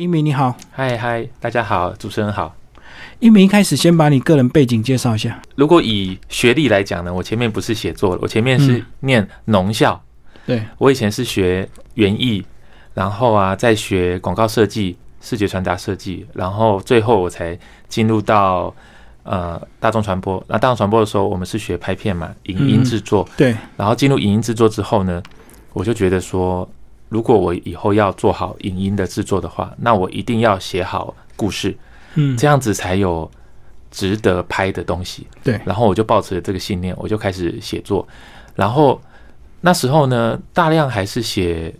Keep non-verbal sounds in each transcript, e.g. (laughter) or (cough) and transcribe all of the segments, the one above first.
一鸣你好，嗨嗨，大家好，主持人好。一鸣一开始先把你个人背景介绍一下。如果以学历来讲呢，我前面不是写作，我前面是念农校。对我以前是学园艺，然后啊，再学广告设计、视觉传达设计，然后最后我才进入到呃大众传播。那大众传播的时候，我们是学拍片嘛，影音制作。对，然后进入影音制作之后呢，我就觉得说，如果我以后要做好影音的制作的话，那我一定要写好故事，嗯，这样子才有值得拍的东西。对，然后我就抱持了这个信念，我就开始写作。然后那时候呢，大量还是写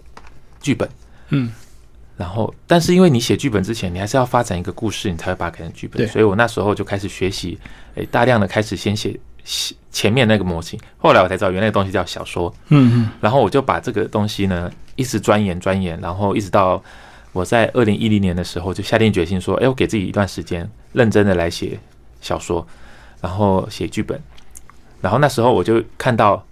剧本，嗯，然后但是因为你写剧本之前，你还是要发展一个故事，你才会把它改成剧本。对所以我那时候就开始学习，诶，大量的开始先写写前面那个模型。后来我才知道，原来那个东西叫小说。嗯嗯，然后我就把这个东西呢，一直钻研钻研，然后一直到我在二零一零年的时候，就下定决心说，哎，我给自己一段时间，认真的来写小说，然后写剧本。然后那时候我就看到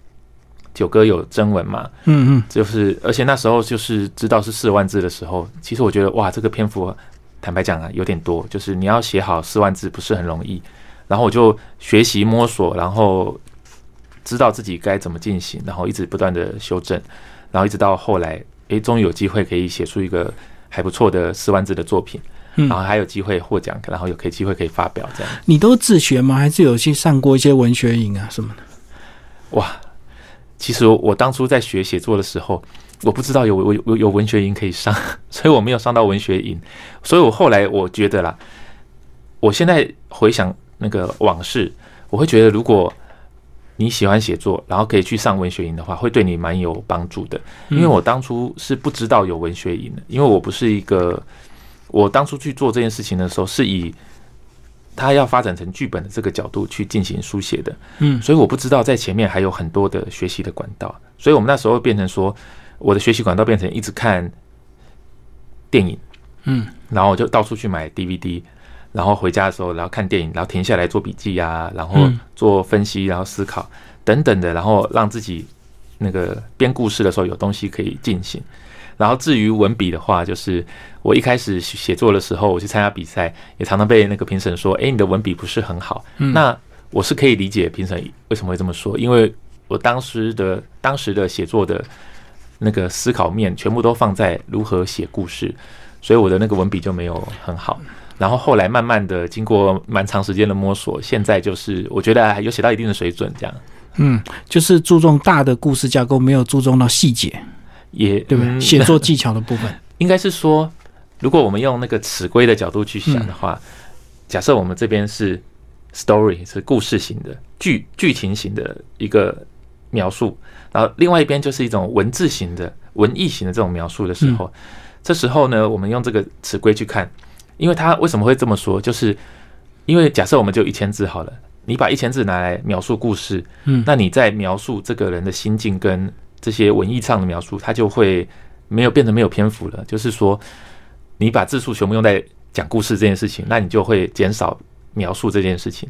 九哥有征文嘛，嗯嗯，就是而且那时候就是知道是四万字的时候，其实我觉得哇，这个篇幅坦白讲啊有点多，就是你要写好四万字不是很容易。然后我就学习摸索，然后知道自己该怎么进行，然后一直不断的修正，然后一直到后来，诶，终于有机会可以写出一个还不错的四万字的作品，嗯然后还有机会获奖，然后有可以机会可以发表这样。你都自学吗？还是有去上过一些文学营啊什么的？哇，其实我当初在学写作的时候，我不知道有有有有文学营可以上，(laughs) 所以我没有上到文学营。所以我后来我觉得啦，我现在回想那个往事，我会觉得如果你喜欢写作，然后可以去上文学营的话，会对你蛮有帮助的。因为我当初是不知道有文学营的，因为我不是一个，我当初去做这件事情的时候，是以它要发展成剧本的这个角度去进行书写的。嗯所以我不知道在前面还有很多的学习的管道，所以我们那时候变成说，我的学习管道变成一直看电影，嗯，然后我就到处去买 DVD，然后回家的时候，然后看电影，然后停下来做笔记啊，然后嗯做分析，然后思考等等的，然后让自己那个编故事的时候有东西可以进行。然后至于文笔的话，就是我一开始写作的时候，我去参加比赛，也常常被那个评审说：“诶，你的文笔不是很好。嗯那我是可以理解评审为什么会这么说，因为我当时的当时的写作的那个思考面全部都放在如何写故事，所以我的那个文笔就没有很好。然后后来慢慢的经过蛮长时间的摸索，现在就是我觉得还有写到一定的水准，这样。嗯，就是注重大的故事架构，没有注重到细节，也对不对？嗯。写作技巧的部分，(laughs) 应该是说，如果我们用那个尺规的角度去想的话，假设我们这边是 story 是故事型的剧剧情型的一个描述，然后另外一边就是一种文字型的文艺型的这种描述的时候，这时候呢，我们用这个尺规去看，因为他为什么会这么说，就是因为假设我们就一千字好了，你把一千字拿来描述故事，嗯那你在描述这个人的心境跟这些文艺上的描述，他就会没有变成没有篇幅了。就是说，你把字数全部用在讲故事这件事情，那你就会减少描述这件事情。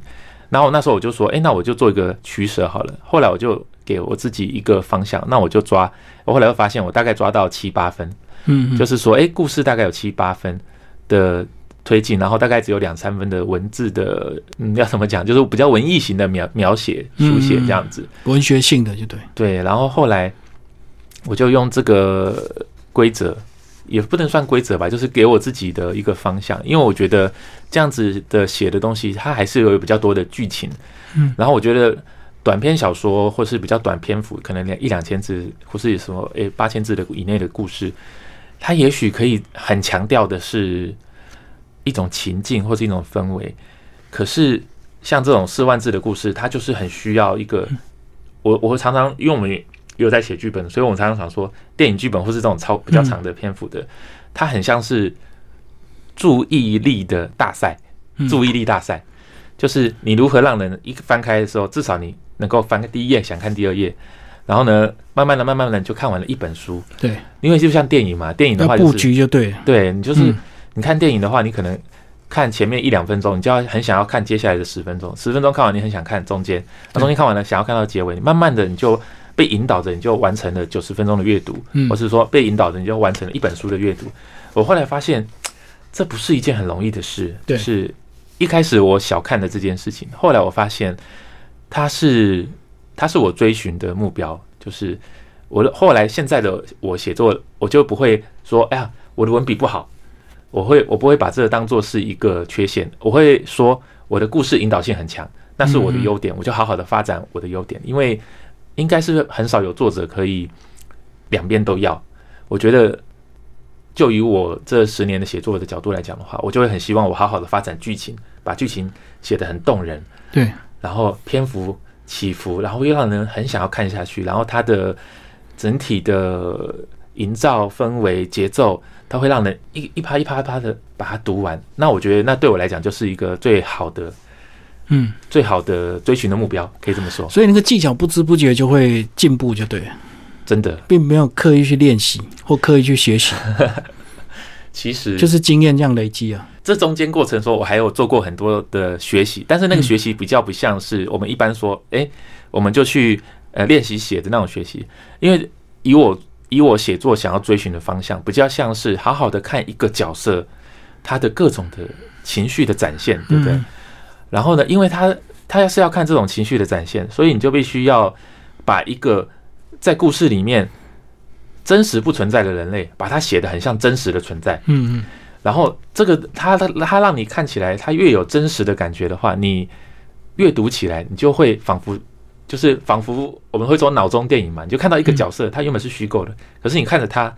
然后那时候我就说，哎、那我就做一个取舍好了。后来我就给我自己一个方向，那我就抓。我后来又发现，我大概抓到七八分，嗯，就是说，哎、故事大概有七八分的推进，然后大概只有两三分的文字的，嗯，要怎么讲，就是比较文艺型的描描写书写这样子。文学性的就对，对，然后后来我就用这个规则，也不能算规则吧，就是给我自己的一个方向，因为我觉得这样子的写的东西，它还是有比较多的剧情。嗯，然后我觉得短篇小说或是比较短篇幅，可能连一两千字或是什么诶八千字的以内的故事，它也许可以很强调的是一种情境或是一种氛围，可是像这种四万字的故事，它就是很需要一个。我我会常常因为我们有在写剧本，所以我们常常想说，电影剧本或是这种超比较长的篇幅的，它很像是注意力的大赛，嗯。注意力大赛，就是你如何让人一翻开的时候，至少你能够翻个第一页，想看第二页，然后呢，慢慢的、慢慢的就看完了一本书。对，因为就像电影嘛，电影的话就是局就对。了，对你就是、嗯。你看电影的话，你可能看前面一两分钟，你就要很想要看接下来的十分钟，十分钟看完你很想看中间，那中间看完了想要看到结尾，慢慢的你就被引导着，你就完成了九十分钟的阅读，嗯。或是说被引导着你就完成了一本书的阅读。我后来发现，这不是一件很容易的事。就是一开始我小看了这件事情，后来我发现它是它是我追寻的目标，就是我的后来现在的我写作，我就不会说，哎呀，我的文笔不好，我会我不会把这个当做是一个缺陷，我会说我的故事引导性很强，那是我的优点，我就好好的发展我的优点，因为应该是很少有作者可以两边都要。我觉得，就以我这十年的写作的角度来讲的话，我就会很希望我好好的发展剧情，把剧情写得很动人，对，然后篇幅起伏，然后又让人很想要看下去，然后它的整体的营造氛围、节奏，它会让人一一趴一趴一趴的把它读完。那我觉得，那对我来讲就是一个最好的、嗯，最好的追寻的目标，可以这么说。所以那个技巧不知不觉就会进步，就对了，真的，并没有刻意去练习或刻意去学习，(laughs) 其实就是经验这样累积啊。这中间过程说，我还有做过很多的学习，但是那个学习比较不像是我们一般说，哎、我们就去呃练习写的那种学习，因为以我以我写作想要追寻的方向，比较像是好好的看一个角色他的各种的情绪的展现，对不对？嗯然后呢，因为他他要是要看这种情绪的展现，所以你就必须要把一个在故事里面真实不存在的人类，把它写的很像真实的存在。嗯嗯，然后这个它它它让你看起来，它越有真实的感觉的话，你阅读起来，你就会仿佛就是仿佛我们会说脑中电影嘛，你就看到一个角色，他原本是虚构的，可是你看着他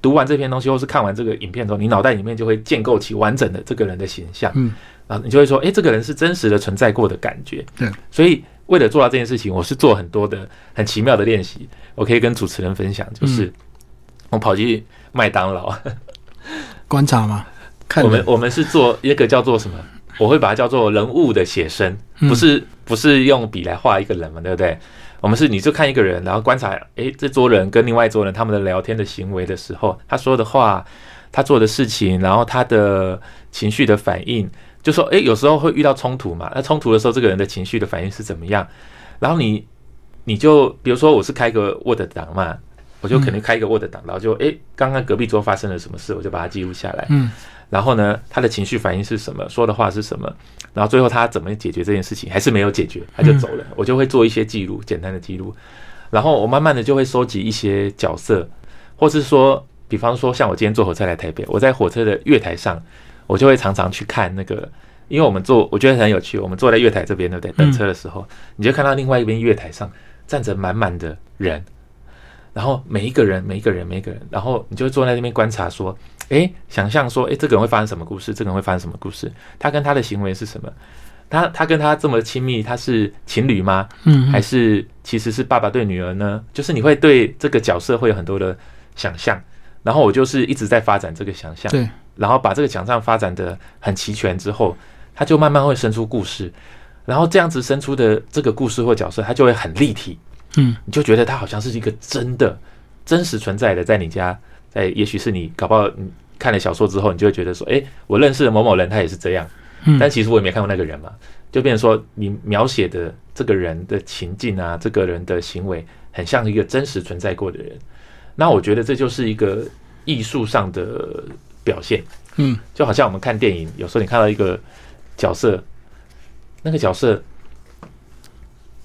读完这篇东西，或是看完这个影片之后，你脑袋里面就会建构起完整的这个人的形象，嗯，然后你就会说，诶，这个人是真实的存在过的感觉。对，所以为了做到这件事情，我是做很多的很奇妙的练习，我可以跟主持人分享，就是我跑去麦当劳。观察吗，看我们我们是做一个叫做什么？我会把它叫做人物的写生，嗯不是不是用笔来画一个人嘛，对不对？我们是你就看一个人，然后观察，诶，这桌人跟另外一桌人他们的聊天的行为的时候，他说的话，他做的事情，然后他的情绪的反应，就说，诶，有时候会遇到冲突嘛，那冲突的时候，这个人的情绪的反应是怎么样？然后你你就比如说我是开个 Word 档嘛，我就肯定开一个 Word 档，然后就诶，刚刚隔壁桌发生了什么事，我就把它记录下来。嗯然后呢，他的情绪反应是什么，说的话是什么，然后最后他怎么解决这件事情，还是没有解决，他就走了。我就会做一些记录，简单的记录，然后我慢慢的就会收集一些角色，或是说，比方说像我今天坐火车来台北，我在火车的月台上，我就会常常去看那个，因为我们坐，我觉得很有趣，我们坐在月台这边，对不对？等车的时候，你就看到另外一边月台上站着满满的人。然后每一个人，每一个人，每一个人，然后你就会坐在那边观察，说，诶，想象说，诶，这个人会发生什么故事？这个人会发生什么故事？他跟他的行为是什么？他他跟他这么亲密，他是情侣吗？嗯，还是其实是爸爸对女儿呢？就是你会对这个角色会有很多的想象，然后我就是一直在发展这个想象，对，然后把这个想象发展的很齐全之后，他就慢慢会生出故事，然后这样子生出的这个故事或角色，它就会很立体，嗯。你就觉得他好像是一个真的、真实存在的，在你家，在也许是你搞不好你看了小说之后，你就会觉得说，诶，我认识的某某人，他也是这样。嗯，但其实我也没看过那个人嘛，就变成说你描写的这个人的情境啊，这个人的行为，很像一个真实存在过的人。那我觉得这就是一个艺术上的表现，嗯。就好像我们看电影，有时候你看到一个角色，那个角色，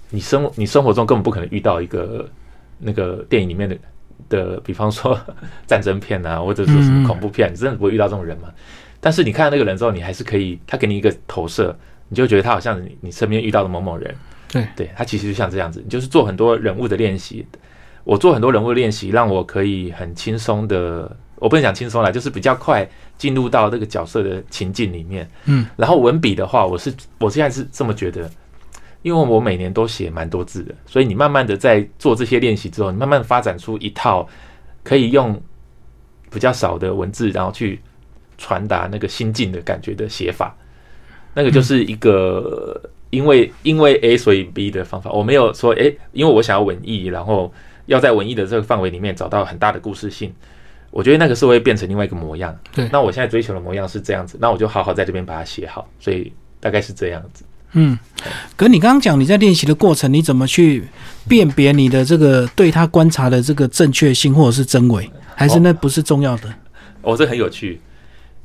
你生你生活中根本不可能遇到一个那个电影里面的的，比方说 (laughs) 战争片啊，或者说什么恐怖片，你真的不会遇到这种人嘛？但是你看到那个人之后，你还是可以，他给你一个投射，你就觉得他好像你你身边遇到的某某人。对对，他其实就像这样子，你就是做很多人物的练习。我做很多人物练习，让我可以很轻松的，我不能讲轻松啦，就是比较快进入到这个角色的情境里面。嗯，然后文笔的话，我是我现在是这么觉得，因为我每年都写蛮多字的，所以你慢慢的在做这些练习之后，你慢慢发展出一套可以用比较少的文字，然后去传达那个心境的感觉的写法。那个就是一个因为因为 A 所以 B 的方法，我没有说诶，因为我想要文艺，然后要在文艺的这个范围里面找到很大的故事性。我觉得那个是会变成另外一个模样。对那我现在追求的模样是这样子，那我就好好在这边把它写好，所以大概是这样子。嗯。可你刚刚讲你在练习的过程，你怎么去辨别你的这个对他观察的这个正确性或者是真伪，还是那不是重要的？哦，这很有趣，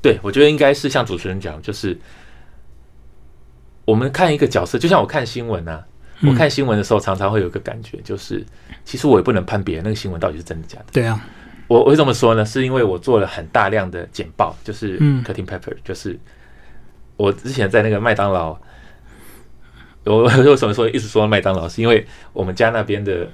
对，我觉得应该是像主持人讲，就是我们看一个角色，就像我看新闻啊，嗯我看新闻的时候，常常会有一个感觉，就是其实我也不能判别那个新闻到底是真的假的。对啊，我我为什么说呢？是因为我做了很大量的简报，就是嗯 cutting paper，、就是我之前在那个麦当劳，我 (laughs) 我为什么说一直说麦当劳，是因为我们家那边的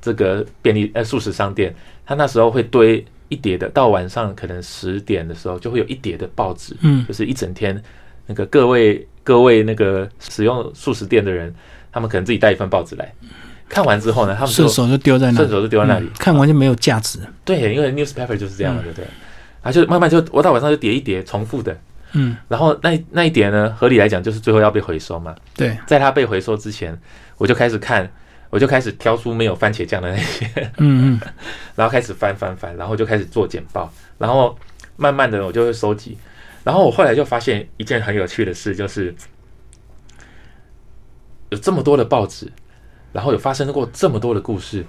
这个便利呃素食商店，他那时候会堆一叠的，到晚上可能十点的时候就会有一叠的报纸，嗯就是一整天那个各位各位那个使用素食店的人，他们可能自己带一份报纸来，看完之后呢，他们就顺手就丢在那里，顺手就丢在那里嗯，看完就没有价值。对，因为 newspaper 就是这样嘛，嗯对不对？然后就慢慢就我到晚上就叠一叠重复的，嗯，然后那那一点呢，合理来讲就是最后要被回收嘛。对，在它被回收之前，我就开始看，我就开始挑出没有番茄酱的那些，嗯嗯 (laughs) 然后开始翻翻翻，然后就开始做简报，然后慢慢的我就会收集。然后我后来就发现一件很有趣的事，就是有这么多的报纸，然后有发生过这么多的故事，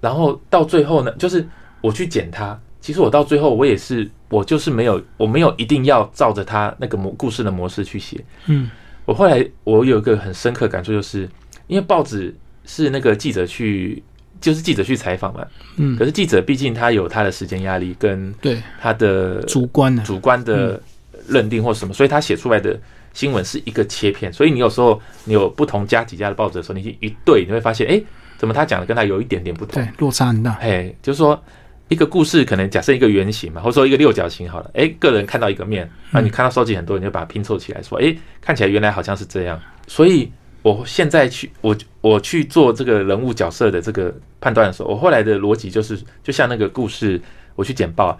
然后到最后呢，就是我去剪它。其实我到最后，我也是，我就是没有，我没有一定要照着他那个模故事的模式去写。嗯我后来我有一个很深刻感触，就是因为报纸是那个记者去，就是记者去采访嘛。嗯可是记者毕竟他有他的时间压力跟对，他的主观的，主观的认定或什么，所以他写出来的新闻是一个切片。所以你有时候你有不同家几家的报纸的时候，你去一对，你会发现，哎、怎么他讲的跟他有一点点不同？对，落差很大。嘿，就是说一个故事可能假设一个圆形嘛，或者说一个六角形好了，哎，个人看到一个面，那你看到收集很多，你就把它拼凑起来，说，哎，看起来原来好像是这样。所以我现在去我我去做这个人物角色的这个判断的时候，我后来的逻辑就是，就像那个故事我去简报，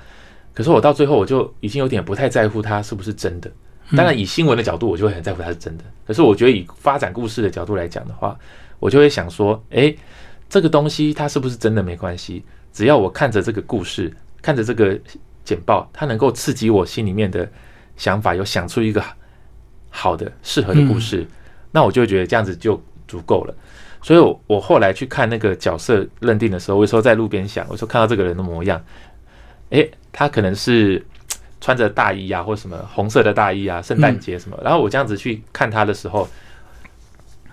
可是我到最后我就已经有点不太在乎它是不是真的。当然，以新闻的角度，我就会很在乎它是真的。可是我觉得以发展故事的角度来讲的话，我就会想说，诶，这个东西它是不是真的没关系，只要我看着这个故事，看着这个简报，它能够刺激我心里面的想法，有想出一个好的适合的故事，那我就觉得这样子就足够了。所以我，我后来去看那个角色认定的时候，我有时候在路边想，我说看到这个人的模样，诶，他可能是穿着大衣啊，或什么红色的大衣啊，圣诞节什么。然后我这样子去看他的时候，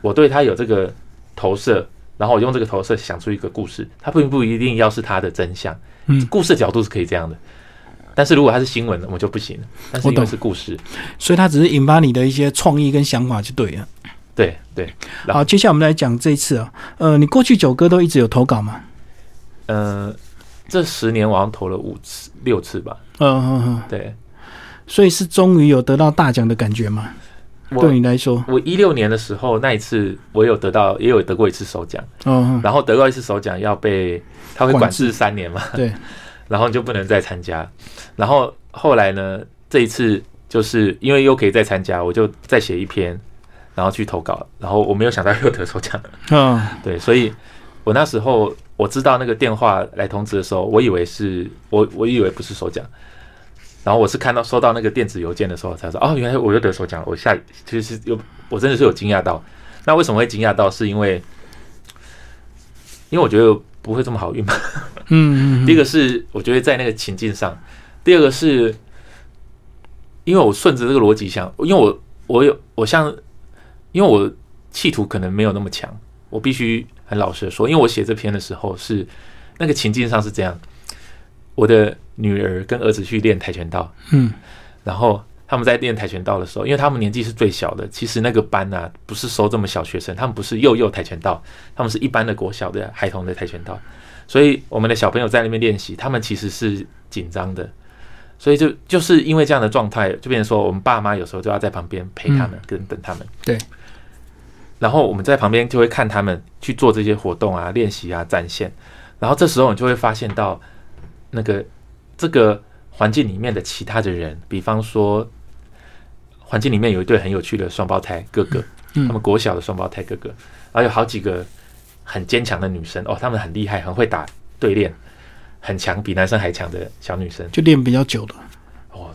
我对他有这个投射，然后我用这个投射想出一个故事，它并不一定要是它的真相。嗯，故事角度是可以这样的，但是如果它是新闻，我就不行了。但是因为是故事，所以它只是引发你的一些创意跟想法就对了。对对，好，接下来我们来讲这一次啊，呃，你过去九哥都一直有投稿吗？呃、这十年我好像投了五次、六次吧。嗯嗯嗯，对所以是终于有得到大奖的感觉吗？对我，你来说，我一六年的时候那一次，我有得到，也有得过一次首奖。然后得到一次首奖要被他会管管制制三年嘛，对，(laughs) 然后你就不能再参加。然后后来呢，这一次就是因为又可以再参加，我就再写一篇，然后去投稿。然后我没有想到又得首奖，嗯 (laughs) 对，所以我那时候我知道那个电话来通知的时候，我以为是我我以为不是首奖。然后我是看到收到那个电子邮件的时候才说，哦，原来我又得手奖了。我下其实有我真的是有惊讶到。那为什么会惊讶到？是因为因为我觉得不会这么好运吧。嗯嗯，第一个是我觉得在那个情境上，第二个是因为我顺着这个逻辑想，因为我我有我像，因为我企图可能没有那么强，我必须很老实的说，因为我写这篇的时候是那个情境上是这样，我的女儿跟儿子去练跆拳道，嗯。然后他们在练跆拳道的时候，因为他们年纪是最小的，其实那个班啊不是收这么小学生，他们不是幼幼跆拳道，他们是一般的国小的孩童的跆拳道，所以我们的小朋友在那边练习，他们其实是紧张的，所以就就是因为这样的状态，就变成说我们爸妈有时候就要在旁边陪他们，跟等他们。对。然后我们在旁边就会看他们去做这些活动啊、练习啊、展现，然后这时候你就会发现到那个这个环境里面的其他的人，比方说环境里面有一对很有趣的双胞胎哥哥，嗯他们国小的双胞胎哥哥，然后有好几个很坚强的女生哦，他们很厉害，很会打对练，很强，比男生还强的小女生。就练比较久的，哦，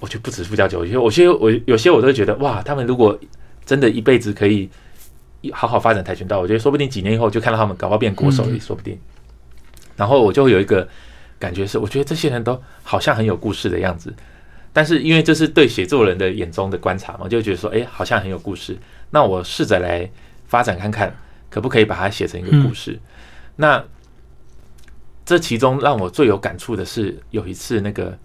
我觉得不止附加酒，有些有些我有些我都会觉得哇，他们如果真的一辈子可以好好发展跆拳道，我觉得说不定几年以后就看到他们搞不好变国手也说不定。然后我就有一个感觉是，我觉得这些人都好像很有故事的样子，但是因为这是对写作人的眼中的观察嘛，就觉得说，哎，好像很有故事。那我试着来发展看看，可不可以把它写成一个故事？那这其中让我最有感触的是，有一次那个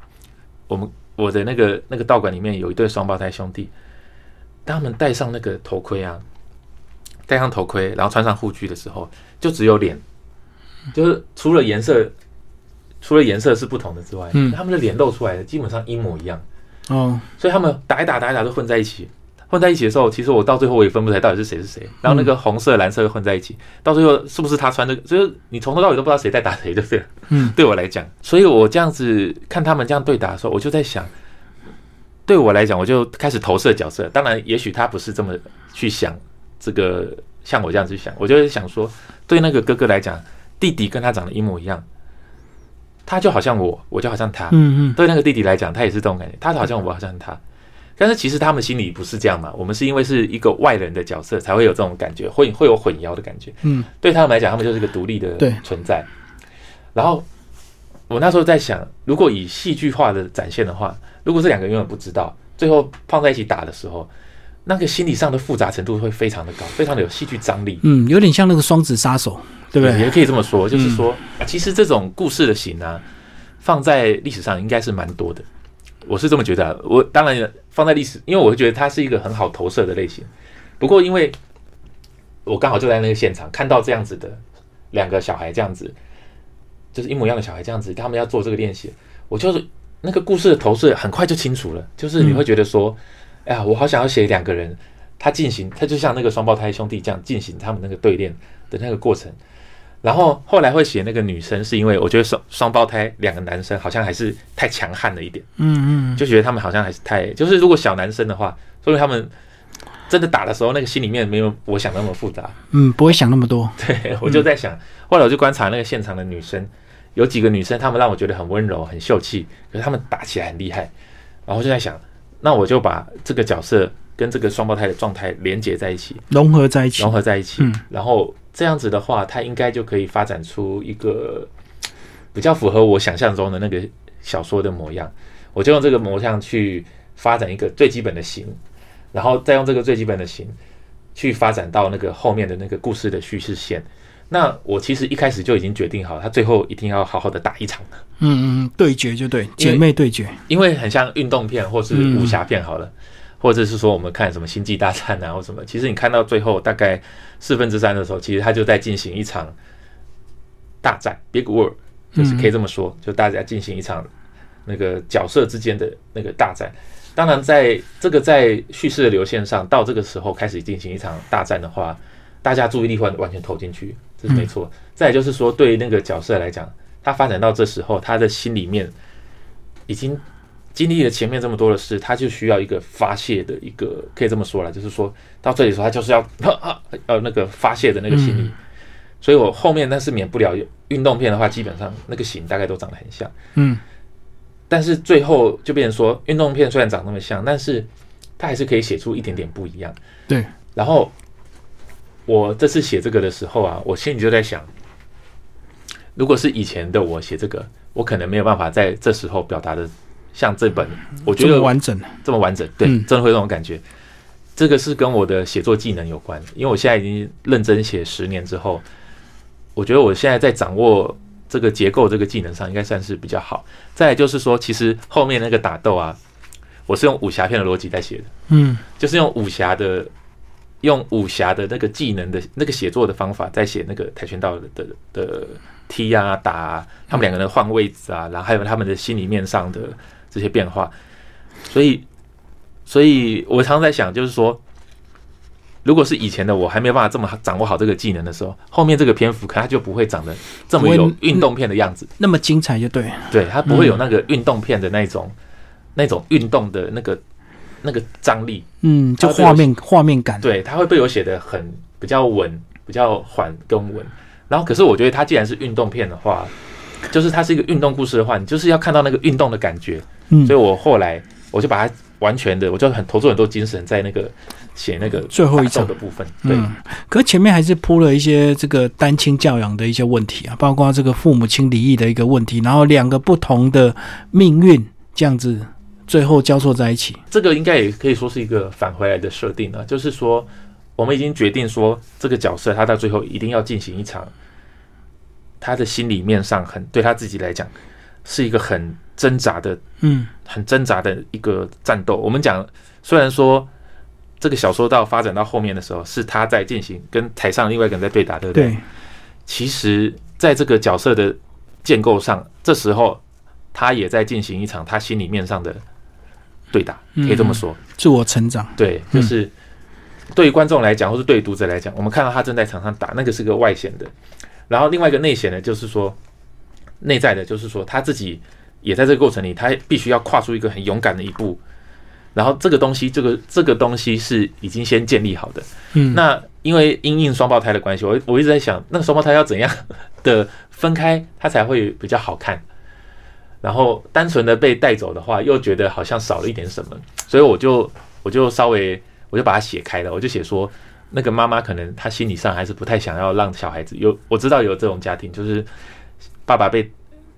我们我的那个那个道馆里面有一对双胞胎兄弟，当他们戴上那个头盔啊，戴上头盔，然后穿上护具的时候，就只有脸，就是除了颜色。除了颜色是不同的之外，嗯，他们的脸露出来的基本上一模一样，哦，所以他们打一打打一打都混在一起，混在一起的时候，其实我到最后我也分不出来到底是谁是谁。然后那个红色蓝色混在一起，到最后是不是他穿的？就是你从头到尾都不知道谁在打谁，对不对？嗯，对我来讲，所以我这样子看他们这样对打的时候，我就在想，对我来讲，我就开始投射角色。当然，也许他不是这么去想这个，像我这样子想，我就想说，对那个哥哥来讲，弟弟跟他长得一模一样。他就好像我，我就好像他。嗯嗯，对那个弟弟来讲，他也是这种感觉。他好像我，好像他。但是其实他们心里不是这样嘛。我们是因为是一个外人的角色，才会有这种感觉，会会有混淆的感觉。嗯，对他们来讲，他们就是一个独立的存在。然后我那时候在想，如果以戏剧化的展现的话，如果这两个永远不知道，最后放在一起打的时候，那个心理上的复杂程度会非常的高，非常的有戏剧张力。嗯，有点像那个双子杀手。对不对？也可以这么说，就是说，其实这种故事的型呢，放在历史上应该是蛮多的。我是这么觉得。我当然放在历史，因为我会觉得它是一个很好投射的类型。不过，因为我刚好就在那个现场看到这样子的两个小孩，这样子就是一模一样的小孩，这样子他们要做这个练习，我就是那个故事的投射很快就清楚了。就是你会觉得说，哎呀，我好想要写两个人，他进行，他就像那个双胞胎兄弟这样进行他们那个对练的那个过程。然后后来会写那个女生，是因为我觉得双双胞胎两个男生好像还是太强悍了一点，嗯嗯，就觉得他们好像还是太，就是如果小男生的话，所以他们真的打的时候，那个心里面没有我想那么复杂，嗯，不会想那么多。对我就在想，后来我就观察那个现场的女生，有几个女生，她们让我觉得很温柔、很秀气，可是她们打起来很厉害，然后就在想，那我就把这个角色跟这个双胞胎的状态连接在一起，融合在一起，融合在一起，然后。这样子的话，它应该就可以发展出一个 (tsk) 比较符合我想象中的那个小说的模样。我就用这个模样去发展一个最基本的形，然后再用这个最基本的形去发展到那个后面的那个故事的叙事线。那我其实一开始就已经决定好，他最后一定要好好的打一场嗯嗯，对决就对，姐妹对决，因为很像运动片或是武侠片好了。或者是说我们看什么星际大战啊，或什么，其实你看到最后大概四分之三的时候，其实他就在进行一场大战，Big War，就是可以这么说，就大家进行一场那个角色之间的那个大战。当然，在这个在叙事的流线上，到这个时候开始进行一场大战的话，大家注意力会完全投进去，这是没错。再就是说，对那个角色来讲，他发展到这时候，他的心里面已经。经历了前面这么多的事，他就需要一个发泄的一个，可以这么说了，就是说到这里时候，他就是要啊，(laughs) 呃，那个发泄的那个心理。所以我后面那是免不了运动片的话，基本上那个型大概都长得很像，嗯。但是最后就变成说，运动片虽然长那么像，但是它还是可以写出一点点不一样。对。然后我这次写这个的时候啊，我心里就在想，如果是以前的我写这个，我可能没有办法在这时候表达的。像这本，我觉得完整，这么完整，对，真的会有这种感觉。这个是跟我的写作技能有关，因为我现在已经认真写十年之后，我觉得我现在在掌握这个结构这个技能上，应该算是比较好。再就是说，其实后面那个打斗啊，我是用武侠片的逻辑在写的，嗯，就是用武侠的，用武侠的那个技能的那个写作的方法，在写那个跆拳道的的踢啊打，他们两个人换位置啊，然后还有他们的心里面上的。这些变化，所以，所以我常常在想，就是说，如果是以前的我还没有办法这么掌握好这个技能的时候，后面这个篇幅可能它就不会长得这么有运动片的样子，那么精彩，就对，对，它不会有那个运动片的那种那种运动的那个那个张力，嗯，就画面画面感，对，它会被我写的很比较稳，比较缓跟稳。然后，可是我觉得它既然是运动片的话，就是它是一个运动故事的话，你就是要看到那个运动的感觉。所以我后来我就把它完全的，我就很投入很多精神在那个写那个最后一章的部分。对，可是前面还是铺了一些这个单亲教养的一些问题啊，包括这个父母亲离异的一个问题，然后两个不同的命运这样子最后交错在一起。这个应该也可以说是一个返回来的设定啊，就是说我们已经决定说这个角色他到最后一定要进行一场，他的心里面上很对他自己来讲是一个很挣扎的，嗯，很挣扎的一个战斗。我们讲虽然说这个小说到发展到后面的时候是他在进行跟台上另外一个人在对打，对不对？对，其实在这个角色的建构上，这时候他也在进行一场他心里面上的对打，可以这么说。自我成长。对，就是对于观众来讲，或是对于读者来讲，我们看到他正在场上打，那个是个外显的。然后另外一个内显的，就是说内在的，就是说他自己也在这个过程里，他必须要跨出一个很勇敢的一步。然后这个东西，这个这个东西是已经先建立好的。嗯，那因为因应双胞胎的关系，我我一直在想，那个双胞胎要怎样的分开，它才会比较好看。然后单纯的被带走的话，又觉得好像少了一点什么，所以我就我就稍微我就把它写开了，我就写说，那个妈妈可能她心理上还是不太想要让小孩子有，我知道有这种家庭，就是爸爸被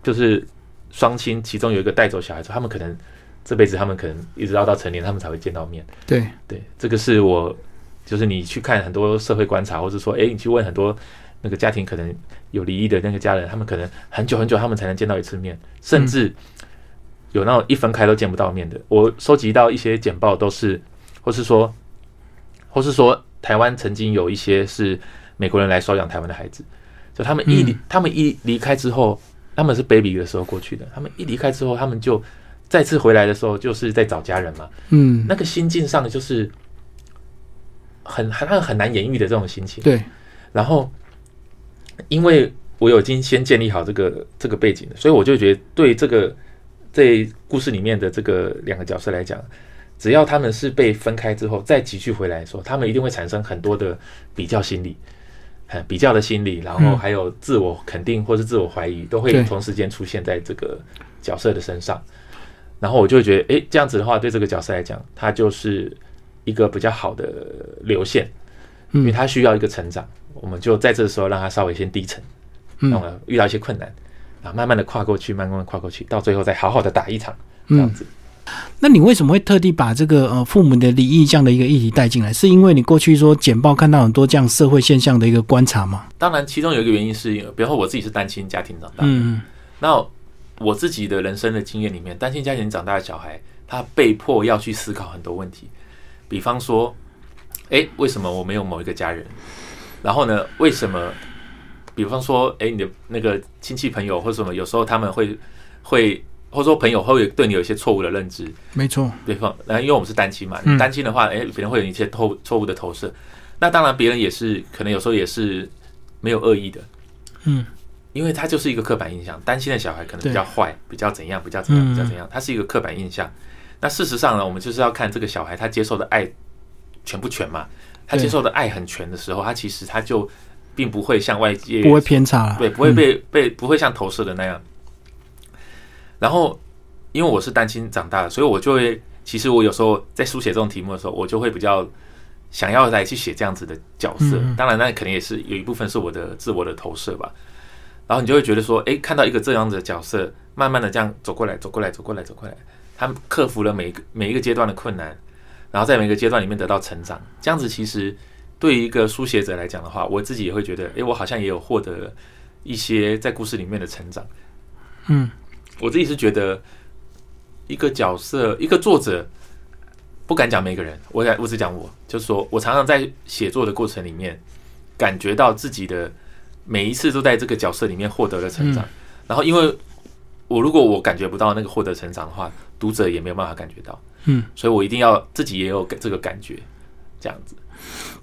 就是双亲其中有一个带走小孩子，他们可能这辈子他们可能一直要到成年他们才会见到面。对，对，这个是我，就是你去看很多社会观察，或者说，哎，你去问很多那个家庭可能有离异的那个家人，他们可能很久很久他们才能见到一次面，甚至有那种一分开都见不到面的。我收集到一些简报都是，或是说，或是说，台湾曾经有一些是美国人来收养台湾的孩子，就他们一离、他们一离开之后，他们是 baby 的时候过去的，他们一离开之后，他们就再次回来的时候，就是在找家人嘛。嗯，那个心境上就是很很很难言喻的这种心情。对，然后因为我有已经先建立好这个这个背景了，所以我就觉得对这个这故事里面的这个两个角色来讲，只要他们是被分开之后再集聚回来的时候，他们一定会产生很多的比较心理。很比较的心理，然后还有自我肯定或是自我怀疑，都会对同时间出现在这个角色的身上。然后我就会觉得，诶，这样子的话，对这个角色来讲，他就是一个比较好的流线，因为嗯他需要一个成长。我们就在这时候让他稍微先低沉，让嗯我遇到一些困难，然后慢慢的跨过去，慢慢的跨过去，到最后再好好的打一场，这样嗯，子。那你为什么会特地把这个呃父母的离异这样的一个议题带进来？是因为你过去说简报看到很多这样社会现象的一个观察吗？当然，其中有一个原因是，比方说我自己是单亲家庭长大的，嗯那我自己的人生的经验里面，单亲家庭长大的小孩，他被迫要去思考很多问题，比方说，诶，为什么我没有某一个家人？然后呢，为什么？比方说，诶，你的那个亲戚朋友或者什么，有时候他们会会，或者说朋友会对你有一些错误的认知，没错，对方，然后因为我们是单亲嘛，嗯单亲的话，诶，别人会有一些错错误的投射。那当然，别人也是可能有时候也是没有恶意的，嗯因为他就是一个刻板印象，单亲的小孩可能比较坏，比较怎样，比较怎样，嗯比较怎样，他是一个刻板印象。那事实上呢，我们就是要看这个小孩他接受的爱全不全嘛。他接受的爱很全的时候，他其实他就并不会像外界不会偏差。对，不会嗯被、被不会像投射的那样。然后，因为我是单亲长大的，所以我就会，其实我有时候在书写这种题目的时候，我就会比较想要来去写这样子的角色。当然，那肯定也是有一部分是我的自我的投射吧。然后你就会觉得说，诶，看到一个这样子的角色，慢慢的这样走过来，走过来，走过来，走过来，他们克服了每一个每一个阶段的困难，然后在每个阶段里面得到成长。这样子其实对于一个书写者来讲的话，我自己也会觉得，诶，我好像也有获得一些在故事里面的成长。嗯我自己是觉得，一个角色，一个作者，不敢讲每个人，我讲我只讲我，就是说我常常在写作的过程里面，感觉到自己的每一次都在这个角色里面获得了成长。然后，因为我如果我感觉不到那个获得成长的话，读者也没有办法感觉到，嗯。所以我一定要自己也有这个感觉，这样子。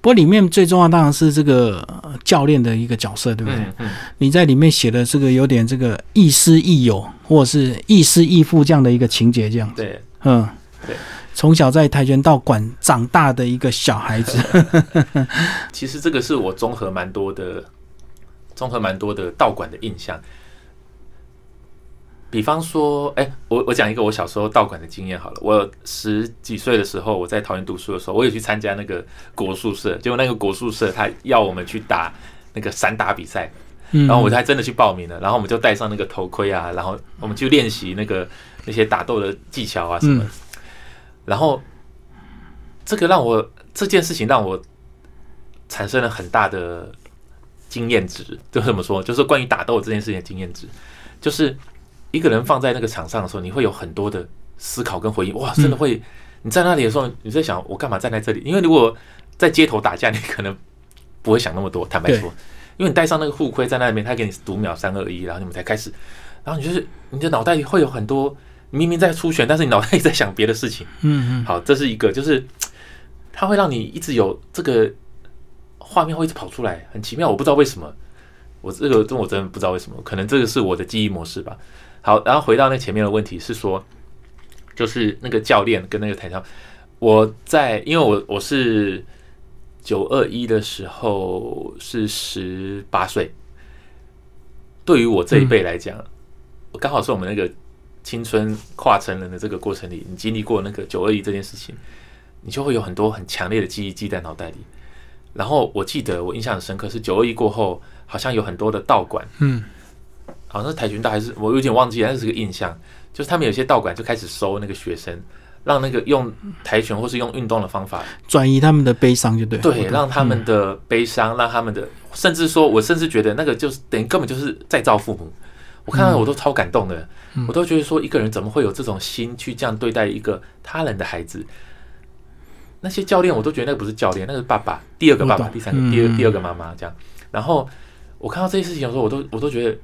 不过里面最重要当然是这个呃教练的一个角色，对不对？嗯嗯，你在里面写的这个有点这个亦师亦友，或者是亦师亦父这样的一个情节，这样。对。嗯，对。从小在跆拳道馆长大的一个小孩子，(laughs) 其实这个是我综合蛮多的，综合蛮多的道馆的印象。比方说，哎、我我讲一个我小时候道馆的经验好了。我十几岁的时候，我在桃园读书的时候，我也去参加那个国术社，结果那个国术社他要我们去打那个散打比赛，嗯然后我就还真的去报名了，然后我们就戴上那个头盔啊，然后我们去练习那个那些打斗的技巧啊什么。然后这个让我这件事情让我产生了很大的经验值，就怎么说，就是关于打斗这件事情的经验值，就是一个人放在那个场上的时候，你会有很多的思考跟回应。哇，真的会你在那里的时候，你在想我干嘛站在这里？因为如果在街头打架，你可能不会想那么多。坦白说。因为你戴上那个护盔在那边，他给你读秒三二一，然后你们才开始，然后你就是你的脑袋里会有很多明明在出拳，但是你脑袋里在想别的事情。嗯嗯。好，这是一个，就是它会让你一直有这个画面会一直跑出来，很奇妙，我不知道为什么。我这个这我真的不知道为什么，可能这个是我的记忆模式吧。好，然后回到那前面的问题是说，就是那个教练跟那个台上，我在因为我我是。九二一的时候是十八岁，对于我这一辈来讲，我刚好是我们那个青春跨成人的这个过程里，你经历过那个九二一这件事情，你就会有很多很强烈的记忆记在脑袋里。然后我记得我印象很深刻，是九二一过后，好像有很多的道馆，嗯，好像是跆拳道还是我有点忘记，但是个印象，就是他们有些道馆就开始收那个学生。让那个用跆拳或是用运动的方法转移他们的悲伤，就对。对，让他们的悲伤，让他们的，甚至说，我甚至觉得那个就是等于根本就是再造父母。我看到我都超感动的，我都觉得说，一个人怎么会有这种心去这样对待一个他人的孩子？那些教练我都觉得那个不是教练，那个爸爸，第二个爸爸，第三个，第二第二个妈妈这样。然后我看到这些事情的时候，我都我都觉得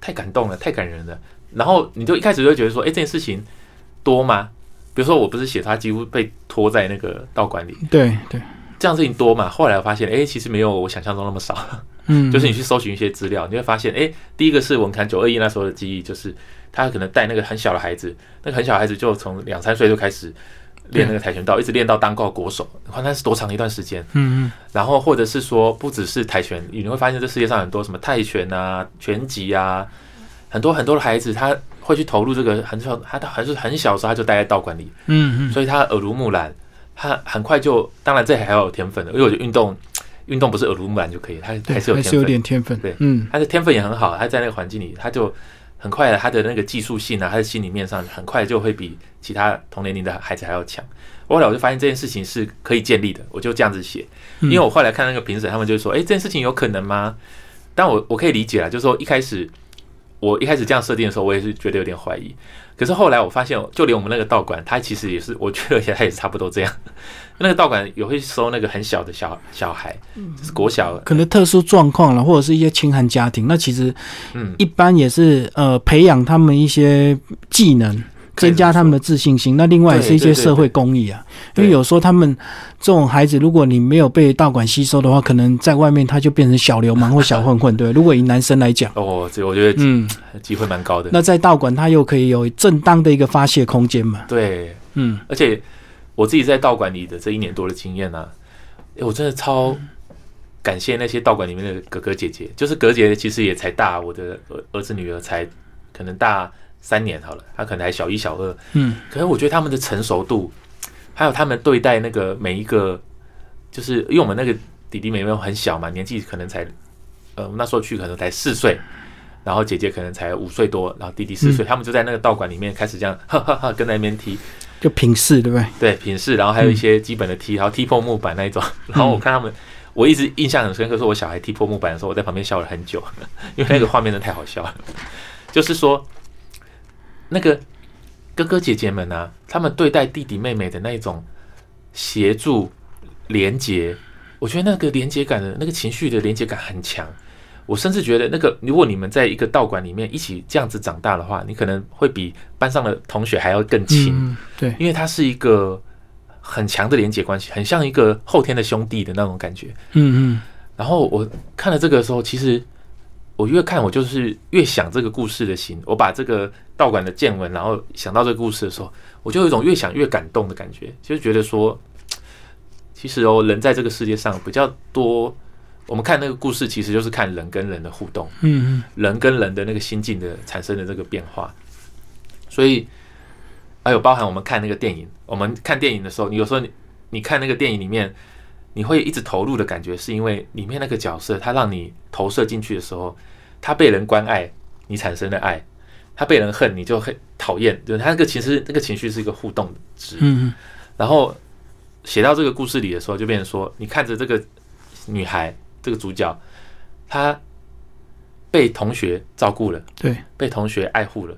太感动了，太感人了。然后你就一开始就觉得说，哎，这件事情多吗？比如说，我不是写他几乎被拖在那个道馆里，对对，这样事情多嘛？后来我发现，哎，其实没有我想象中那么少。嗯，(laughs) 就是你去搜寻一些资料，你会发现，哎，第一个是我们看九二一那时候的记忆，就是他可能带那个很小的孩子，那个很小孩子就从两三岁就开始练那个跆拳道，一直练到当过国手，你看那是多长的一段时间。嗯嗯。然后或者是说，不只是跆拳，你会发现这世界上很多什么泰拳啊、拳击啊，很多很多的孩子他。会去投入这个很小，他他还是很小时候他就待在道馆里，嗯嗯，所以他耳濡目染，他很快就，当然这还要有天分的，因为我觉得运动运动不是耳濡目染就可以，他还是有还是有点天分，对，嗯，他的天分也很好，他在那个环境里，他就很快的他的那个技术性啊，他的心理面上很快就会比其他同年龄的孩子还要强。后来我就发现这件事情是可以建立的，我就这样子写，因为我后来看那个评审，他们就说，哎，这件事情有可能吗？但我我可以理解啊，就是说一开始。我一开始这样设定的时候，我也是觉得有点怀疑。可是后来我发现，就连我们那个道馆，它其实也是，我觉得它也是差不多这样。(laughs) 那个道馆也会收那个很小的小小孩，就是国小，可能特殊状况了，或者是一些清寒家庭。那其实，嗯，一般也是呃培养他们一些技能。增加他们的自信心，那另外也是一些社会公益啊，因为有时候他们这种孩子，如果你没有被道馆吸收的话，可能在外面他就变成小流氓 (laughs) 或小混混，对。如果以男生来讲，哦，这我觉得嗯，机会蛮高的。那在道馆他又可以有正当的一个发泄空间嘛？对，嗯，而且我自己在道馆里的这一年多的经验呢，哎，我真的超感谢那些道馆里面的哥哥姐姐，就是哥姐其实也才大，我的儿儿子女儿才可能大。三年好了，他可能还小一、小二，嗯，可是我觉得他们的成熟度，还有他们对待那个每一个，就是因为我们那个弟弟妹妹很小嘛，年纪可能才，呃，那时候去可能才四岁，然后姐姐可能才五岁多，然后弟弟四岁，他们就在那个道馆里面开始这样，(laughs) 哈哈哈，跟在那边踢，就平视对不对？对，平视，然后还有一些基本的踢，然后踢破木板那一种，然后我看他们，我一直印象很深刻，说我小孩踢破木板的时候，我在旁边笑了很久，(laughs) 因为那个画面真的太好笑了，就是说。那个哥哥姐姐们呢？他们对待弟弟妹妹的那种协助、连接，我觉得那个连接感的那个情绪的连接感很强。我甚至觉得，那个如果你们在一个道馆里面一起这样子长大的话，你可能会比班上的同学还要更亲。对，因为它是一个很强的连接关系，很像一个后天的兄弟的那种感觉。嗯嗯。然后我看了这个的时候，其实。我越看，我就是越想这个故事的心。我把这个道馆的见闻，然后想到这个故事的时候，我就有一种越想越感动的感觉，就是觉得说，(tsk) 其实哦，人在这个世界上比较多。我们看那个故事，其实就是看人跟人的互动，嗯嗯，人跟人的那个心境的产生的这个变化。所以，还有包含我们看那个电影，我们看电影的时候，你有时候你你看那个电影里面。你会一直投入的感觉，是因为里面那个角色，他让你投射进去的时候，他被人关爱，你产生的爱；他被人恨，你就很讨厌，就是他那个其实那个情绪是一个互动值。嗯然后写到这个故事里的时候，就变成说，你看着这个女孩，这个主角，她被同学照顾了，对，被同学爱护了，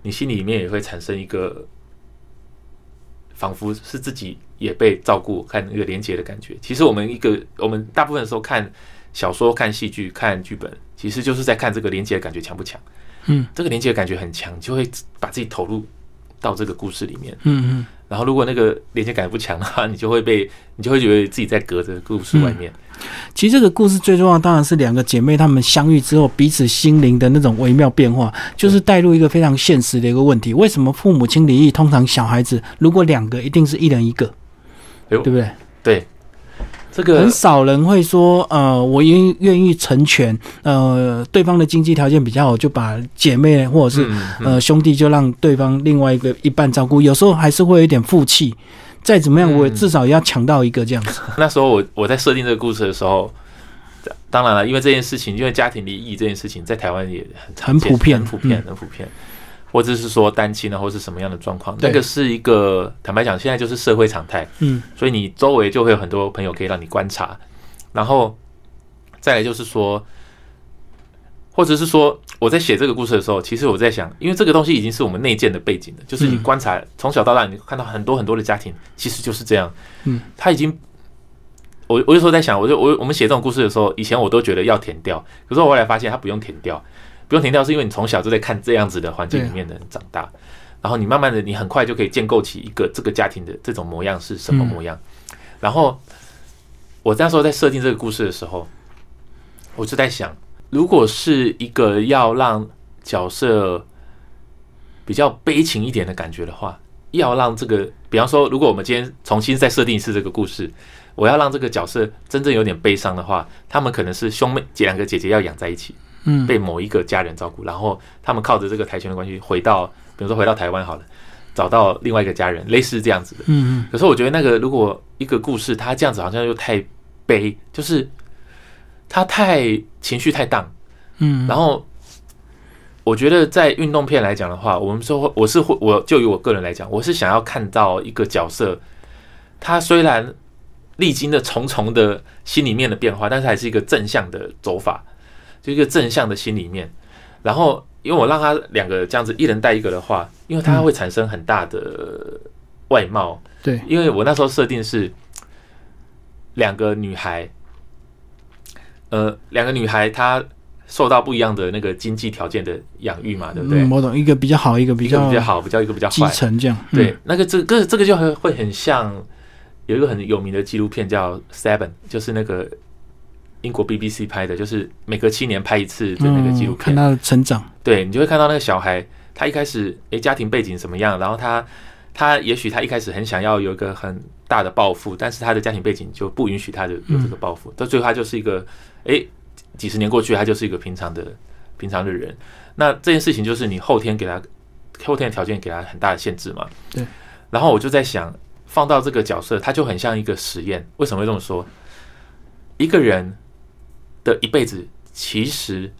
你心里面也会产生一个仿佛是自己也被照顾、看那个连接的感觉。其实我们一个，我们大部分的时候看小说、看戏剧、看剧本，其实就是在看这个连接的感觉强不强。嗯。这个连接的感觉很强，就会把自己投入到这个故事里面。嗯嗯，然后如果那个连接感不强的话，你就会被你就会觉得自己在隔着故事外面。其实这个故事最重要当然是两个姐妹她们相遇之后彼此心灵的那种微妙变化，就是带入一个非常现实的一个问题：为什么父母亲离异，通常小孩子如果两个，一定是一人一个，对不对？对，这个很少人会说，呃，我愿愿意成全，呃，对方的经济条件比较好，就把姐妹或者是、嗯嗯呃兄弟就让对方另外一个一半照顾，有时候还是会有一点负气。再怎么样，嗯我也至少也要抢到一个这样子。(laughs) 那时候我我在设定这个故事的时候，当然了，因为这件事情，因为家庭离异这件事情在台湾也很很普遍很普遍，嗯很普遍。或者是说单亲的，或是什么样的状况，那个是一个坦白讲，现在就是社会常态。嗯。所以你周围就会有很多朋友可以让你观察，然后再来就是说，或者是说我在写这个故事的时候，其实我在想，因为这个东西已经是我们内建的背景了，就是你嗯观察从小到大，你看到很多很多的家庭，其实就是这样，嗯，他已经。我我有时候在想，我就我我们写这种故事的时候，以前我都觉得要填掉，可是我后来发现它不用填掉，不用停掉，是因为你从小就在看这样子的环境里面的人长大，然后你慢慢的，你很快就可以建构起一个这个家庭的这种模样是什么模样。然后我那时候在设定这个故事的时候，我就在想，如果是一个要让角色比较悲情一点的感觉的话，要让这个，比方说，如果我们今天重新再设定一次这个故事，我要让这个角色真正有点悲伤的话，他们可能是兄妹姐两个姐姐要养在一起，嗯，被某一个家人照顾，然后他们靠着这个台拳的关系回到，比如说回到台湾好了，找到另外一个家人，类似这样子的。嗯嗯。可是我觉得那个如果一个故事，它这样子好像又太悲，就是他太情绪太荡，嗯。嗯，然后我觉得在运动片来讲的话，我们说我是会，我就以我个人来讲，我是想要看到一个角色，他虽然历经了重重的心里面的变化，但是还是一个正向的走法，就一个正向的心里面。然后，因为我让他两个这样子一人带一个的话，因为它会产生很大的外貌，对，因为我那时候设定是两个女孩，呃，两个女孩她受到不一样的那个经济条件的养育嘛，对不对？嗯，我懂，一个比较好，一个比较比较好，比较一个比较基坏。层这样。嗯对，，那个这个这个就很会很像有一个很有名的纪录片叫《Seven》，就是那个英国 BBC 拍的，就是每隔七年拍一次的那个纪录片。嗯看他的成长。对你就会看到那个小孩，他一开始诶家庭背景怎么样，然后他他也许他一开始很想要有一个很大的抱负，但是他的家庭背景就不允许他的有这个抱负，到最后他就是一个诶几十年过去，他就是一个平常的平常的人。那这件事情就是你后天给他后天的条件给他很大的限制嘛。对。然后我就在想，放到这个角色，他就很像一个实验。为什么会这么说？一个人的一辈子其实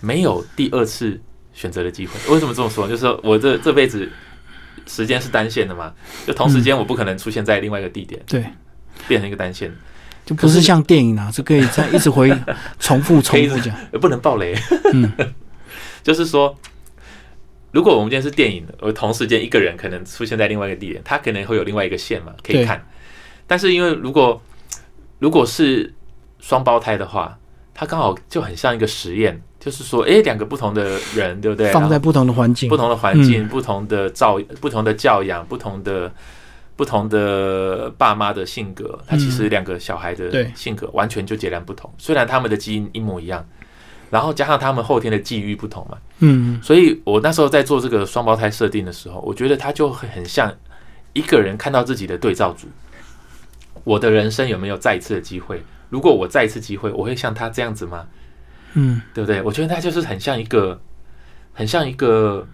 没有第二次选择的机会。为什么这么说？就是说我这这辈子时间是单线的嘛，就同时间我不可能出现在另外一个地点，对，变成一个单线，就不是像电影啊，是可以在一直回重复重复讲。呃不能爆雷。嗯，(laughs) 就是说，如果我们今天是电影，我同时间一个人可能出现在另外一个地点，他可能会有另外一个线嘛，可以看。但是因为如果如果是双胞胎的话，它刚好就很像一个实验，就是说，诶，两个不同的人，对不对？放在不同的环境，不同的环境、不同的照、不同的教养、不同的不同的爸妈的性格，他其实两个小孩的性格完全就截然不同。虽然他们的基因一模一样，然后加上他们后天的际遇不同嘛，嗯，所以我那时候在做这个双胞胎设定的时候，我觉得他就会很像一个人看到自己的对照组。我的人生有没有再一次的机会？如果我再一次机会，我会像他这样子吗？嗯，对不对？我觉得他就是很像一个，很像一个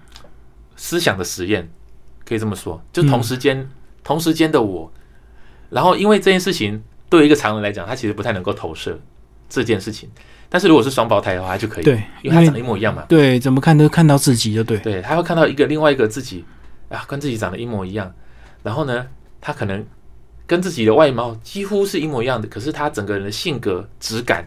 思想的实验，可以这么说。就同时间，同时间的我，然后因为这件事情对于一个常人来讲，他其实不太能够投射这件事情，但是如果是双胞胎的话，他就可以，对，因为他长得一模一样嘛。对，怎么看都看到自己就对。对，他会看到一个另外一个自己啊，跟自己长得一模一样。然后呢，他可能跟自己的外貌几乎是一模一样的，可是他整个人的性格、质感，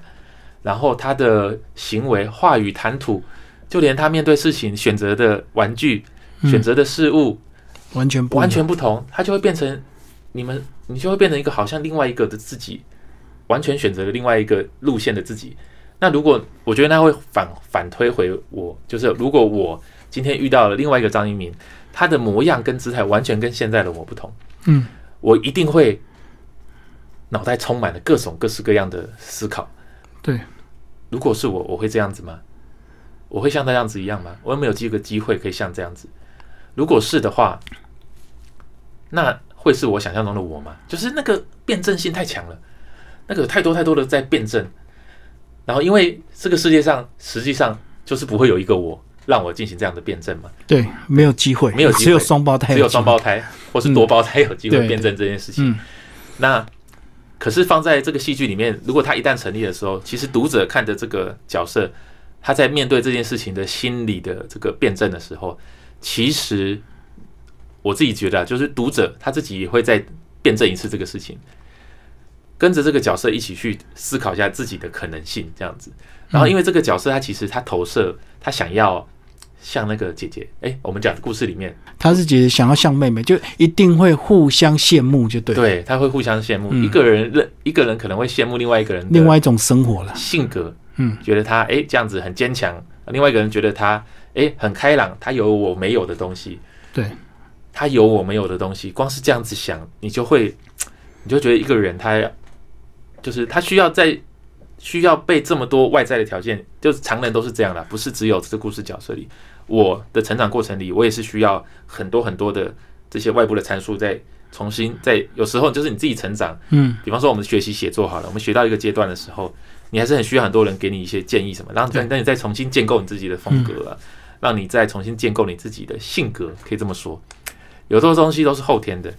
然后他的行为、话语、谈吐，就连他面对事情选择的玩具、选择的事物，完全不完全不同，他就会变成你们，你就会变成一个好像另外一个的自己，完全选择了另外一个路线的自己。那如果我觉得他会反反推回我，就是如果我今天遇到了另外一个张一鸣，他的模样跟姿态完全跟现在的我不同，嗯，我一定会脑袋充满了各种各式各样的思考。对，如果是我，我会这样子吗？我会像那样子一样吗？我有没有这个机会可以像这样子？如果是的话，那会是我想象中的我吗？就是那个辩证性太强了，那个太多太多的在辩证。然后，因为这个世界上实际上就是不会有一个我让我进行这样的辩证嘛。对，没有机会，没有机会，只有双胞胎，只有双胞胎或是多胞胎有机会辩证这件事情。那可是放在这个戏剧里面，如果他一旦成立的时候，其实读者看着这个角色，他在面对这件事情的心理的这个辩证的时候，其实我自己觉得，就是读者他自己也会再辩证一次这个事情。跟着这个角色一起去思考一下自己的可能性，这样子。然后，因为这个角色他其实他投射，他想要像那个姐姐。哎，我们讲的故事里面，她是姐姐想要像妹妹，就一定会互相羡慕，就对。对，她会互相羡慕。一个人认一个人可能会羡慕另外一个人，另外一种生活了，性格，嗯，觉得她哎这样子很坚强。另外一个人觉得她哎很开朗，她有我没有的东西。对，她有我没有的东西。光是这样子想，你就会，你就觉得一个人他。就是他需要在需要被这么多外在的条件，就是常人都是这样的，不是只有这个故事角色里。我的成长过程里，我也是需要很多很多的这些外部的参数，在重新在有时候就是你自己成长，嗯，比方说我们学习写作好了，我们学到一个阶段的时候，你还是很需要很多人给你一些建议什么，然后让你再重新建构你自己的风格啊，让你再重新建构你自己的性格，可以这么说，有多东西都是后天的。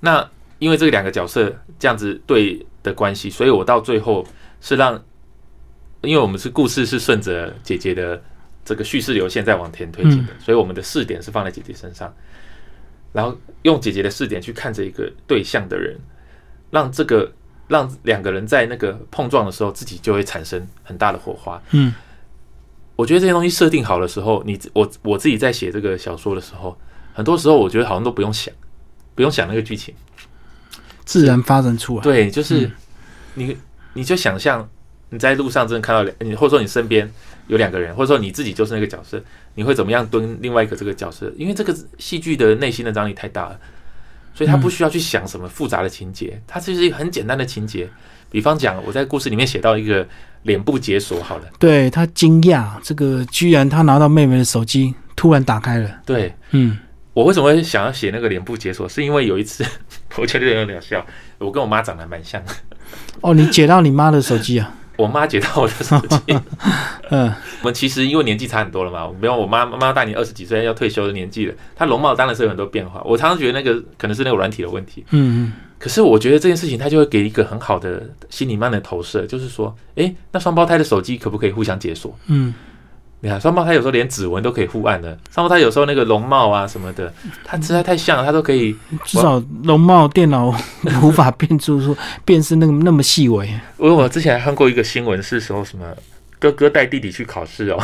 那。因为这两个角色这样子对的关系，所以我到最后是让，因为我们是故事是顺着姐姐的这个叙事流线在往前推进的，所以我们的视点是放在姐姐身上，然后用姐姐的视点去看着一个对象的人，让这个让两个人在那个碰撞的时候，自己就会产生很大的火花。嗯，我觉得这些东西设定好的时候，你我我自己在写这个小说的时候，很多时候我觉得好像都不用想，不用想那个剧情。自然发展出来，对，就是你，你就想象你在路上真的看到两，你或者说你身边有两个人，或者说你自己就是那个角色，你会怎么样蹲另外一个这个角色？因为这个戏剧的内心的张力太大了，所以他不需要去想什么复杂的情节，它就是一个很简单的情节。比方讲，我在故事里面写到一个脸部解锁，好了，对他惊讶，这个居然他拿到妹妹的手机，突然打开了，对，嗯。我为什么会想要写那个脸部解锁？是因为有一次，(laughs) 我觉得有点笑。我跟我妈长得蛮像的。哦，你解到你妈的手机啊？我妈解到我的手机。(laughs) 嗯，我们其实因为年纪差很多了嘛，比方我妈妈妈大你二十几岁，要退休的年纪了。她容貌当然是有很多变化。我常常觉得那个可能是那个软体的问题。嗯嗯。可是我觉得这件事情，它就会给一个很好的心理慢的投射，就是说，哎，那双胞胎的手机可不可以互相解锁？嗯。你看双胞胎有时候连指纹都可以互按的，双胞胎有时候那个容貌啊什么的，它实在太像了，它都可以。(laughs) 至少容貌电脑无法辨出说辨识那个那么细微。(laughs) 我我之前还看过一个新闻，是说什么哥哥带弟弟去考试哦。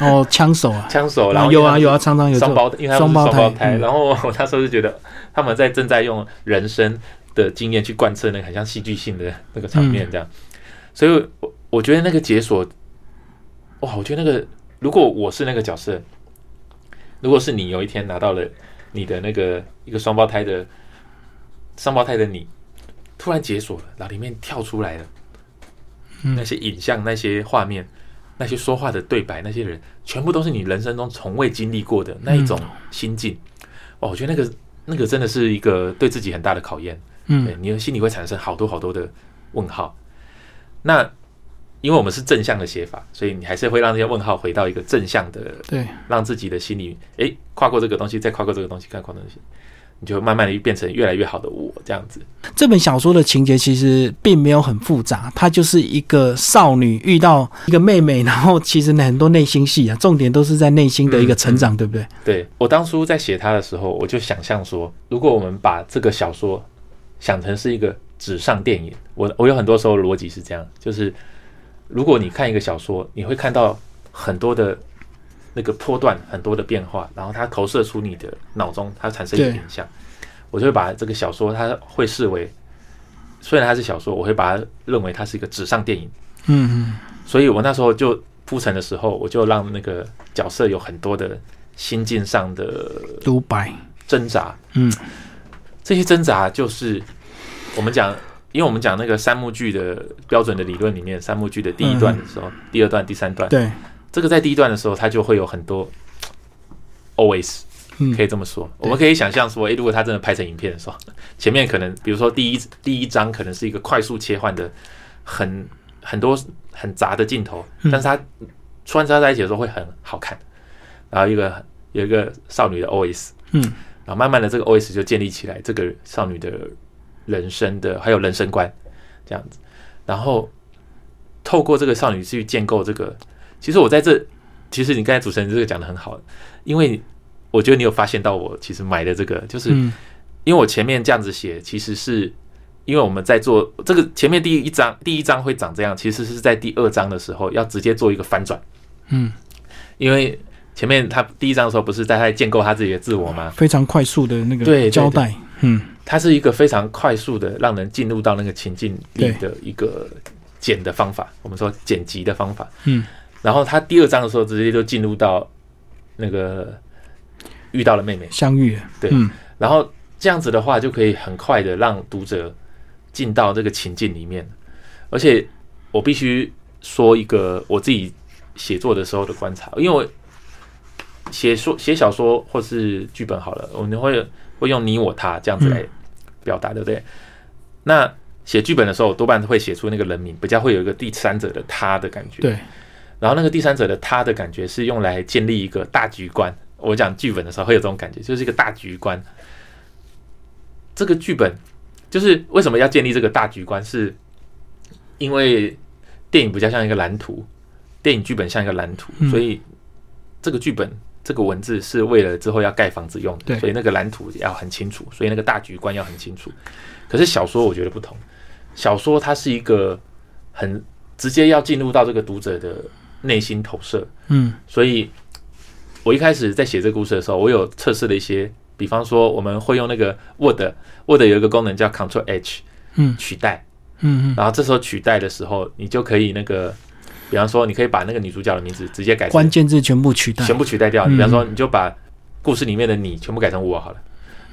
哦，枪手啊，(laughs) 枪手，然后有啊有啊，常常有双胞，因为双胞胎。然后我那时候就觉得他们在正在用人生的经验去贯彻那个很像戏剧性的那个场面这样，所以我我觉得那个解锁，哇，我觉得那个。如果我是那个角色，如果是你有一天拿到了你的那个一个双胞胎的双胞胎的你，突然解锁了，然后里面跳出来了那些影像、那些画面、那些说话的对白、那些人，全部都是你人生中从未经历过的那一种心境。哦，我觉得那个那个真的是一个对自己很大的考验。嗯，你的心里会产生好多好多的问号。那。因为我们是正向的写法，所以你还是会让这些问号回到一个正向的，对，让自己的心里，哎，跨过这个东西，再跨过这个东西，再跨过东西。你就慢慢的变成越来越好的我这样子。这本小说的情节其实并没有很复杂，它就是一个少女遇到一个妹妹，然后其实很多内心戏啊，重点都是在内心的一个成长，对不对？对我当初在写它的时候，我就想象说，如果我们把这个小说想成是一个纸上电影，我我有很多时候逻辑是这样，就是如果你看一个小说，你会看到很多的那个波段，很多的变化，然后它投射出你的脑中，它产生一个影像。我就会把这个小说，它会视为，虽然它是小说，我会把它认为它是一个纸上电影。嗯嗯。所以我那时候就铺陈的时候，我就让那个角色有很多的心境上的独白、挣扎。嗯。这些挣扎就是我们讲，因为我们讲那个三幕剧的标准的理论里面，三幕剧的第一段的时候，第二段、第三段，对，这个在第一段的时候，它就会有很多 always。可以这么说，我们可以想象说，诶，如果他真的拍成影片的时候，前面可能，比如说第一第一章可能是一个快速切换的，很很多很杂的镜头，但是它穿插在一起的时候会很好看。然后一个有一个少女的 OS，嗯，然后慢慢的这个 OS 就建立起来，这个少女的人生的还有人生观这样子，然后透过这个少女去建构这个，其实我在这，其实你刚才主持人这个讲的很好，因为。我觉得你有发现到我其实买的这个，就是因为我前面这样子写，其实是因为我们在做这个前面第一章第一章会长这样，其实是在第二章的时候要直接做一个翻转。嗯，因为前面他第一章的时候不是在在建构他自己的自我吗？非常快速的那个交代。嗯，它是一个非常快速的让人进入到那个情境里的一个剪的方法，我们说剪辑的方法。嗯，然后他第二章的时候直接就进入到那个。遇到了妹妹，相遇，对，然后这样子的话，就可以很快的让读者进到这个情境里面。而且我必须说一个我自己写作的时候的观察，因为我写说写小说或是剧本好了，我们会会用你我他这样子来表达，对不对？那写剧本的时候，多半会写出那个人名，比较会有一个第三者的他的感觉。对，然后那个第三者的他的感觉是用来建立一个大局观。我讲剧本的时候会有这种感觉，就是一个大局观。这个剧本就是为什么要建立这个大局观，是因为电影比较像一个蓝图，电影剧本像一个蓝图，所以这个剧本这个文字是为了之后要盖房子用的，所以那个蓝图要很清楚，所以那个大局观要很清楚。可是小说我觉得不同，小说它是一个很直接要进入到这个读者的内心投射，嗯，所以。我一开始在写这个故事的时候，我有测试了一些，比方说我们会用那个 Word，Word 有一个功能叫 Control H，嗯，取代，嗯嗯，然后这时候取代的时候，你就可以那个，比方说你可以把那个女主角的名字直接改，关键字全部取代，全部取代掉。比方说你就把故事里面的你全部改成我好了，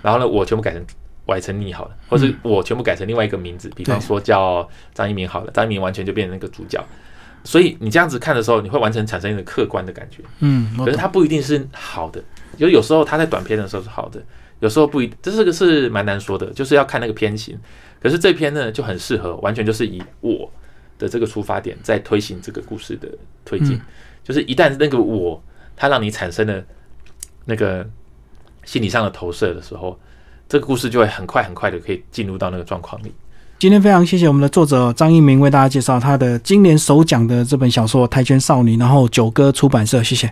然后呢我全部改成改成你好了，或者我全部改成另外一个名字，比方说叫张一鸣好了，张一鸣完全就变成那个主角。所以你这样子看的时候，你会完全产生一种客观的感觉。嗯，可是它不一定是好的，就有时候它在短片的时候是好的，有时候不一，这是个是蛮难说的，就是要看那个片型。可是这篇呢就很适合，完全就是以我的这个出发点在推行这个故事的推进。就是一旦那个我，它让你产生了那个心理上的投射的时候，这个故事就会很快很快的可以进入到那个状况里。今天非常谢谢我们的作者张一鸣为大家介绍他的今年首奖的这本小说《跆拳少女》，然后九歌出版社，谢谢。